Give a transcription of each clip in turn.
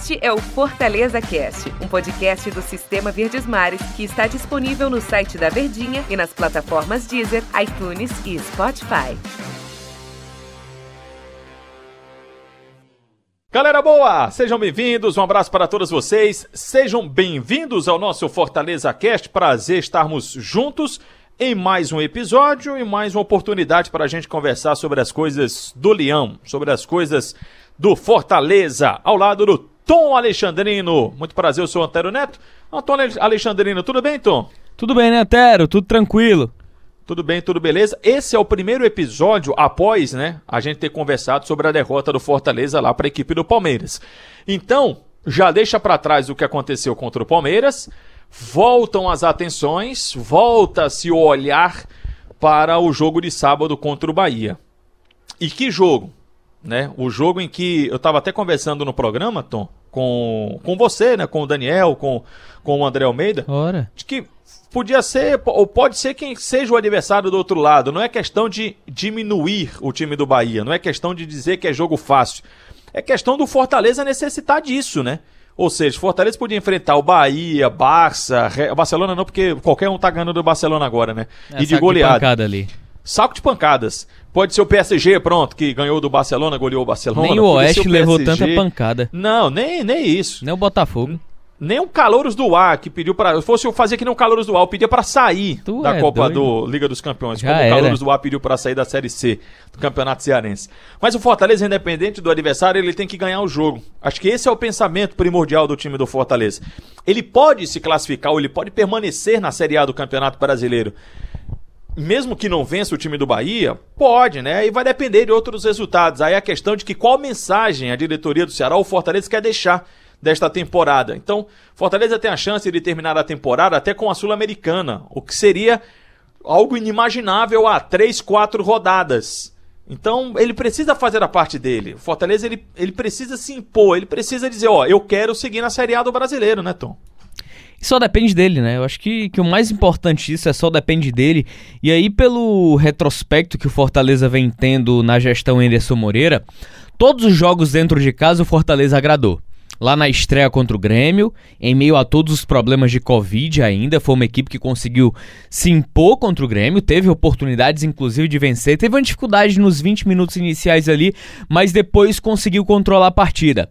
Este é o Fortaleza Cast, um podcast do Sistema Verdes Mares que está disponível no site da Verdinha e nas plataformas Deezer, iTunes e Spotify. Galera boa, sejam bem-vindos, um abraço para todos vocês, sejam bem-vindos ao nosso Fortaleza Cast, prazer estarmos juntos em mais um episódio e mais uma oportunidade para a gente conversar sobre as coisas do Leão, sobre as coisas do Fortaleza, ao lado do Tom Alexandrino. Muito prazer, eu sou o Antero Neto. Antônio Alexandrino, tudo bem, Tom? Tudo bem, né, Antero? Tudo tranquilo. Tudo bem, tudo beleza? Esse é o primeiro episódio após, né, a gente ter conversado sobre a derrota do Fortaleza lá para a equipe do Palmeiras. Então, já deixa para trás o que aconteceu contra o Palmeiras, voltam as atenções, volta-se o olhar para o jogo de sábado contra o Bahia. E que jogo, né? O jogo em que eu estava até conversando no programa, Tom, com, com você, né, com o Daniel, com, com o André Almeida, Ora. de que podia ser, ou pode ser quem seja o adversário do outro lado. Não é questão de diminuir o time do Bahia, não é questão de dizer que é jogo fácil. É questão do Fortaleza necessitar disso, né? Ou seja, Fortaleza podia enfrentar o Bahia, Barça, Re... Barcelona não, porque qualquer um tá ganhando do Barcelona agora, né? É, e de goleada. ali. Saco de pancadas. Pode ser o PSG, pronto, que ganhou do Barcelona, goleou o Barcelona. Nem o Oeste ser levou tanta pancada. Não, nem, nem isso. Nem o Botafogo. Nem o Calouros do Ar, que pediu para. Se fosse eu fazer que nem o Calouros do Ar, eu pedia para sair Tu da é Copa doido. do Liga dos Campeões. Já como o era. Calouros do Ar pediu para sair da Série C do Campeonato Cearense. Mas o Fortaleza, independente do adversário, ele tem que ganhar o jogo. Acho que esse é o pensamento primordial do time do Fortaleza. Ele pode se classificar, ou ele pode permanecer na Série A do Campeonato Brasileiro. Mesmo que não vença o time do Bahia, pode, né? Aí vai depender de outros resultados. Aí a questão de que qual mensagem a diretoria do Ceará ou o Fortaleza quer deixar desta temporada. Então, Fortaleza tem a chance de terminar a temporada até com a Sul-Americana, o que seria algo inimaginável há três, quatro rodadas. Então, ele precisa fazer a parte dele. O Fortaleza, ele, ele precisa se impor, ele precisa dizer, ó, eu quero seguir na Série A do Brasileiro, né, Tom? E só depende dele, né? Eu acho que, que o mais importante disso é só depende dele. E aí, pelo retrospecto que o Fortaleza vem tendo na gestão Anderson Moreira, todos os jogos dentro de casa o Fortaleza agradou. Lá na estreia contra o Grêmio, em meio a todos os problemas de Covid ainda, foi uma equipe que conseguiu se impor contra o Grêmio, teve oportunidades inclusive de vencer, teve uma dificuldade nos 20 minutos iniciais ali, mas depois conseguiu controlar a partida.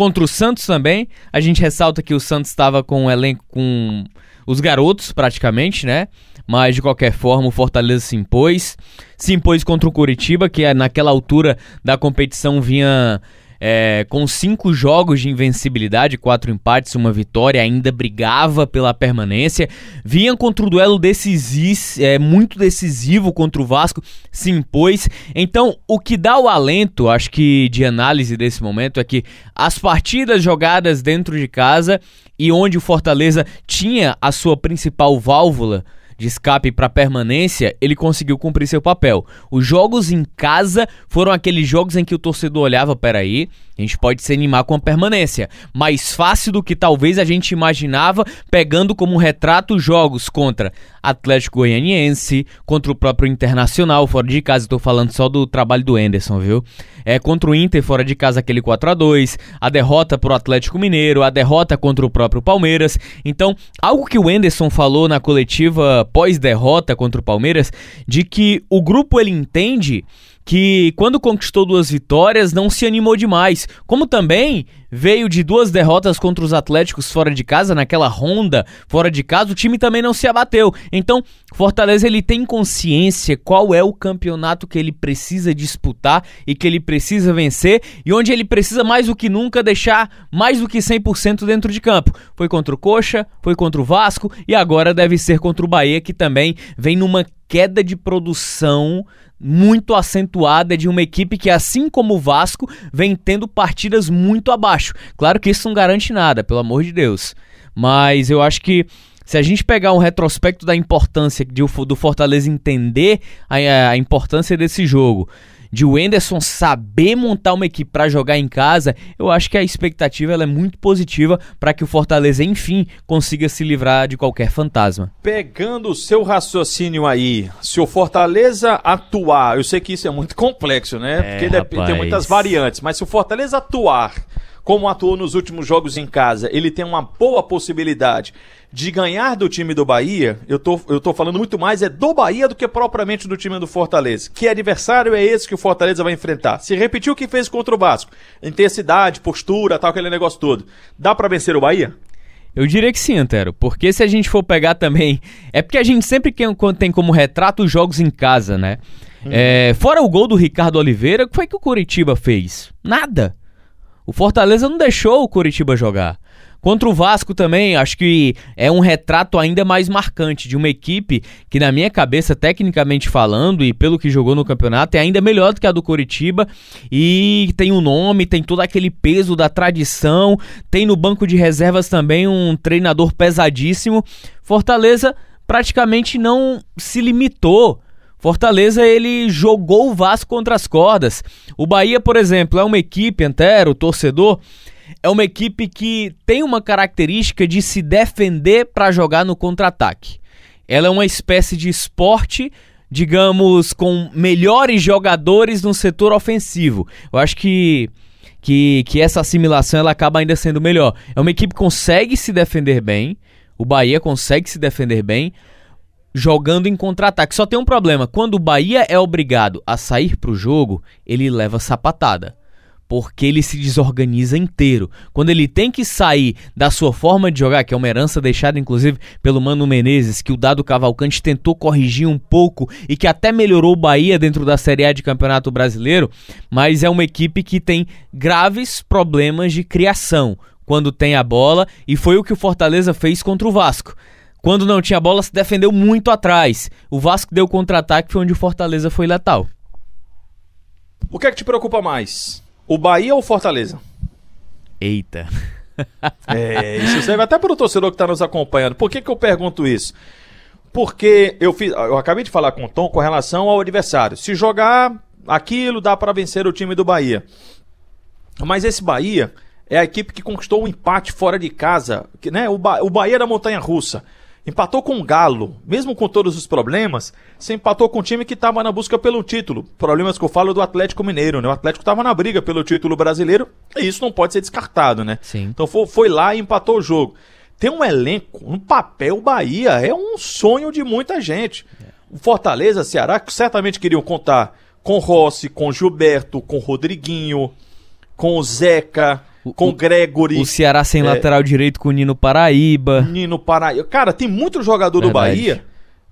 Contra o Santos também, a gente ressalta que o Santos estava com um elenco com os garotos praticamente, né? Mas de qualquer forma o Fortaleza se impôs. Se impôs contra o Curitiba, que é, naquela altura da competição vinha é, com cinco jogos de invencibilidade, quatro empates, uma vitória, ainda brigava pela permanência. Vinha contra o duelo decisivo, é, muito decisivo contra o Vasco, se impôs. Então, o que dá o alento, acho que de análise desse momento, é que as partidas jogadas dentro de casa e onde o Fortaleza tinha a sua principal válvula de escape para permanência, ele conseguiu cumprir seu papel. Os jogos em casa foram aqueles jogos em que o torcedor olhava, peraí, a gente pode se animar com a permanência. Mais fácil do que talvez a gente imaginava, pegando como retrato jogos contra Atlético Goianiense, contra o próprio Internacional, fora de casa, estou falando só do trabalho do Enderson, viu? É contra o Inter, fora de casa, aquele 4 a 2 a derrota pro Atlético Mineiro, a derrota contra o próprio Palmeiras. Então, algo que o Enderson falou na coletiva pós-derrota contra o Palmeiras, de que o grupo ele entende que quando conquistou duas vitórias não se animou demais, como também veio de duas derrotas contra os Atléticos fora de casa, naquela ronda fora de casa, o time também não se abateu. Então, Fortaleza ele tem consciência qual é o campeonato que ele precisa disputar e que ele precisa vencer e onde ele precisa mais do que nunca deixar mais do que 100% dentro de campo. Foi contra o Coxa, foi contra o Vasco e agora deve ser contra o Bahia que também vem numa queda de produção muito acentuada de uma equipe que, assim como o Vasco, vem tendo partidas muito abaixo. Claro que isso não garante nada, pelo amor de Deus. Mas eu acho que se a gente pegar um retrospecto da importância de, do Fortaleza entender a, a importância desse jogo, de o Enderson saber montar uma equipe para jogar em casa, eu acho que a expectativa é muito positiva para que o Fortaleza, enfim, consiga se livrar de qualquer fantasma. Pegando o seu raciocínio aí, se o Fortaleza atuar, eu sei que isso é muito complexo, né? É, Porque dep- tem rapaz. muitas variantes, mas se o Fortaleza atuar como atuou nos últimos jogos em casa, ele tem uma boa possibilidade de ganhar do time do Bahia, eu tô, eu tô falando muito mais é do Bahia do que propriamente do time do Fortaleza. Que adversário é esse que o Fortaleza vai enfrentar? Se repetir o que fez contra o Vasco, intensidade, postura, tal, aquele negócio todo, dá para vencer o Bahia? Eu diria que sim, Antero, porque se a gente for pegar também. É porque a gente sempre tem como retrato os jogos em casa, né? Hum. É, fora o gol do Ricardo Oliveira, o que foi que o Curitiba fez? Nada. O Fortaleza não deixou o Curitiba jogar. Contra o Vasco também, acho que é um retrato ainda mais marcante de uma equipe que, na minha cabeça, tecnicamente falando, e pelo que jogou no campeonato, é ainda melhor do que a do Coritiba. E tem o um nome, tem todo aquele peso da tradição. Tem no banco de reservas também um treinador pesadíssimo. Fortaleza praticamente não se limitou. Fortaleza ele jogou o Vasco contra as cordas. O Bahia, por exemplo, é uma equipe, Antero, torcedor, é uma equipe que tem uma característica de se defender para jogar no contra-ataque. Ela é uma espécie de esporte, digamos, com melhores jogadores no setor ofensivo. Eu acho que que, que essa assimilação ela acaba ainda sendo melhor. É uma equipe que consegue se defender bem, o Bahia consegue se defender bem, jogando em contra-ataque. Só tem um problema: quando o Bahia é obrigado a sair para o jogo, ele leva sapatada porque ele se desorganiza inteiro. Quando ele tem que sair da sua forma de jogar, que é uma herança deixada inclusive pelo Mano Menezes, que o Dado Cavalcante tentou corrigir um pouco e que até melhorou o Bahia dentro da Série A de Campeonato Brasileiro, mas é uma equipe que tem graves problemas de criação quando tem a bola e foi o que o Fortaleza fez contra o Vasco. Quando não tinha bola, se defendeu muito atrás. O Vasco deu contra-ataque, foi onde o Fortaleza foi letal. O que é que te preocupa mais? O Bahia ou o Fortaleza? Eita. é, isso serve até para o torcedor que está nos acompanhando. Por que, que eu pergunto isso? Porque eu, fiz, eu acabei de falar com o Tom com relação ao adversário. Se jogar aquilo, dá para vencer o time do Bahia. Mas esse Bahia é a equipe que conquistou o um empate fora de casa. Que, né, o, ba o Bahia da Montanha Russa. Empatou com o Galo, mesmo com todos os problemas, você empatou com um time que estava na busca pelo título. Problemas que eu falo do Atlético Mineiro, né? O Atlético estava na briga pelo título brasileiro e isso não pode ser descartado, né? Sim. Então foi, foi lá e empatou o jogo. Tem um elenco, um papel Bahia, é um sonho de muita gente. O Fortaleza, Ceará, que certamente queriam contar com Rossi, com Gilberto, com Rodriguinho, com o com o Gregory. O Ceará sem é, lateral direito com o Nino Paraíba. Nino Paraíba. Cara, tem muito jogador Verdade. do Bahia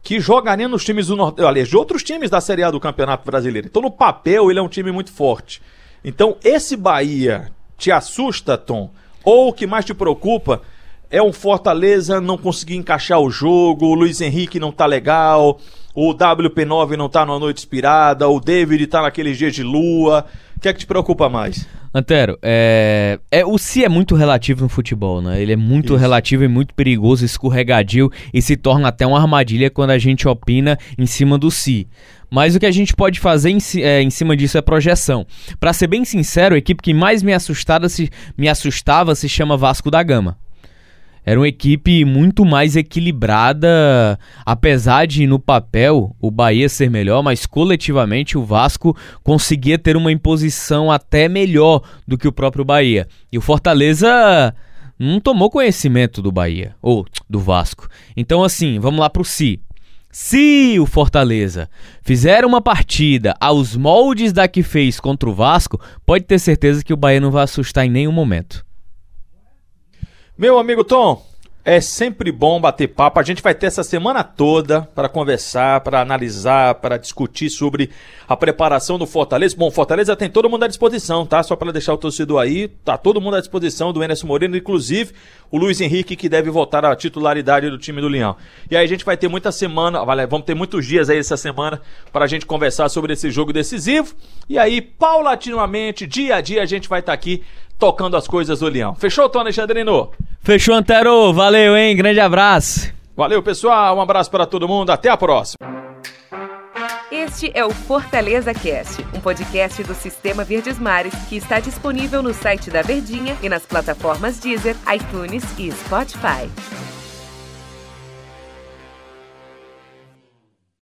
que jogaria nos times do Norte, aliás, de outros times da Série A do Campeonato Brasileiro. Então, no papel, ele é um time muito forte. Então, esse Bahia te assusta, Tom? Ou o que mais te preocupa é o Fortaleza não conseguir encaixar o jogo, o Luiz Henrique não tá legal, o WP9 não tá numa noite inspirada, o David tá naqueles dias de lua. O que é que te preocupa mais? Antero, é, é, o se é muito relativo no futebol, né? Ele é muito Isso. relativo e muito perigoso, escorregadio e se torna até uma armadilha quando a gente opina em cima do si. Mas o que a gente pode fazer em, é, em cima disso é projeção. Para ser bem sincero, a equipe que mais me, assustada, se, me assustava se chama Vasco da Gama. Era uma equipe muito mais equilibrada, apesar de no papel o Bahia ser melhor, mas coletivamente o Vasco conseguia ter uma imposição até melhor do que o próprio Bahia. E o Fortaleza não tomou conhecimento do Bahia, ou do Vasco. Então, assim, vamos lá pro Si. Se o Fortaleza fizer uma partida aos moldes da que fez contra o Vasco, pode ter certeza que o Bahia não vai assustar em nenhum momento. Meu amigo Tom, é sempre bom bater papo. A gente vai ter essa semana toda para conversar, para analisar, para discutir sobre a preparação do Fortaleza. Bom, Fortaleza tem todo mundo à disposição, tá? Só para deixar o torcedor aí, tá todo mundo à disposição do Enes Moreno, inclusive o Luiz Henrique que deve voltar à titularidade do time do Leão. E aí a gente vai ter muita semana, vamos ter muitos dias aí essa semana para a gente conversar sobre esse jogo decisivo. E aí, paulatinamente, dia a dia, a gente vai estar tá aqui tocando as coisas do Leão. Fechou, Tom Alexandrino? Fechou, Antero. Valeu, hein? Grande abraço. Valeu, pessoal. Um abraço para todo mundo. Até a próxima. Este é o Fortaleza Cast, um podcast do Sistema Verdes Mares que está disponível no site da Verdinha e nas plataformas Deezer, iTunes e Spotify.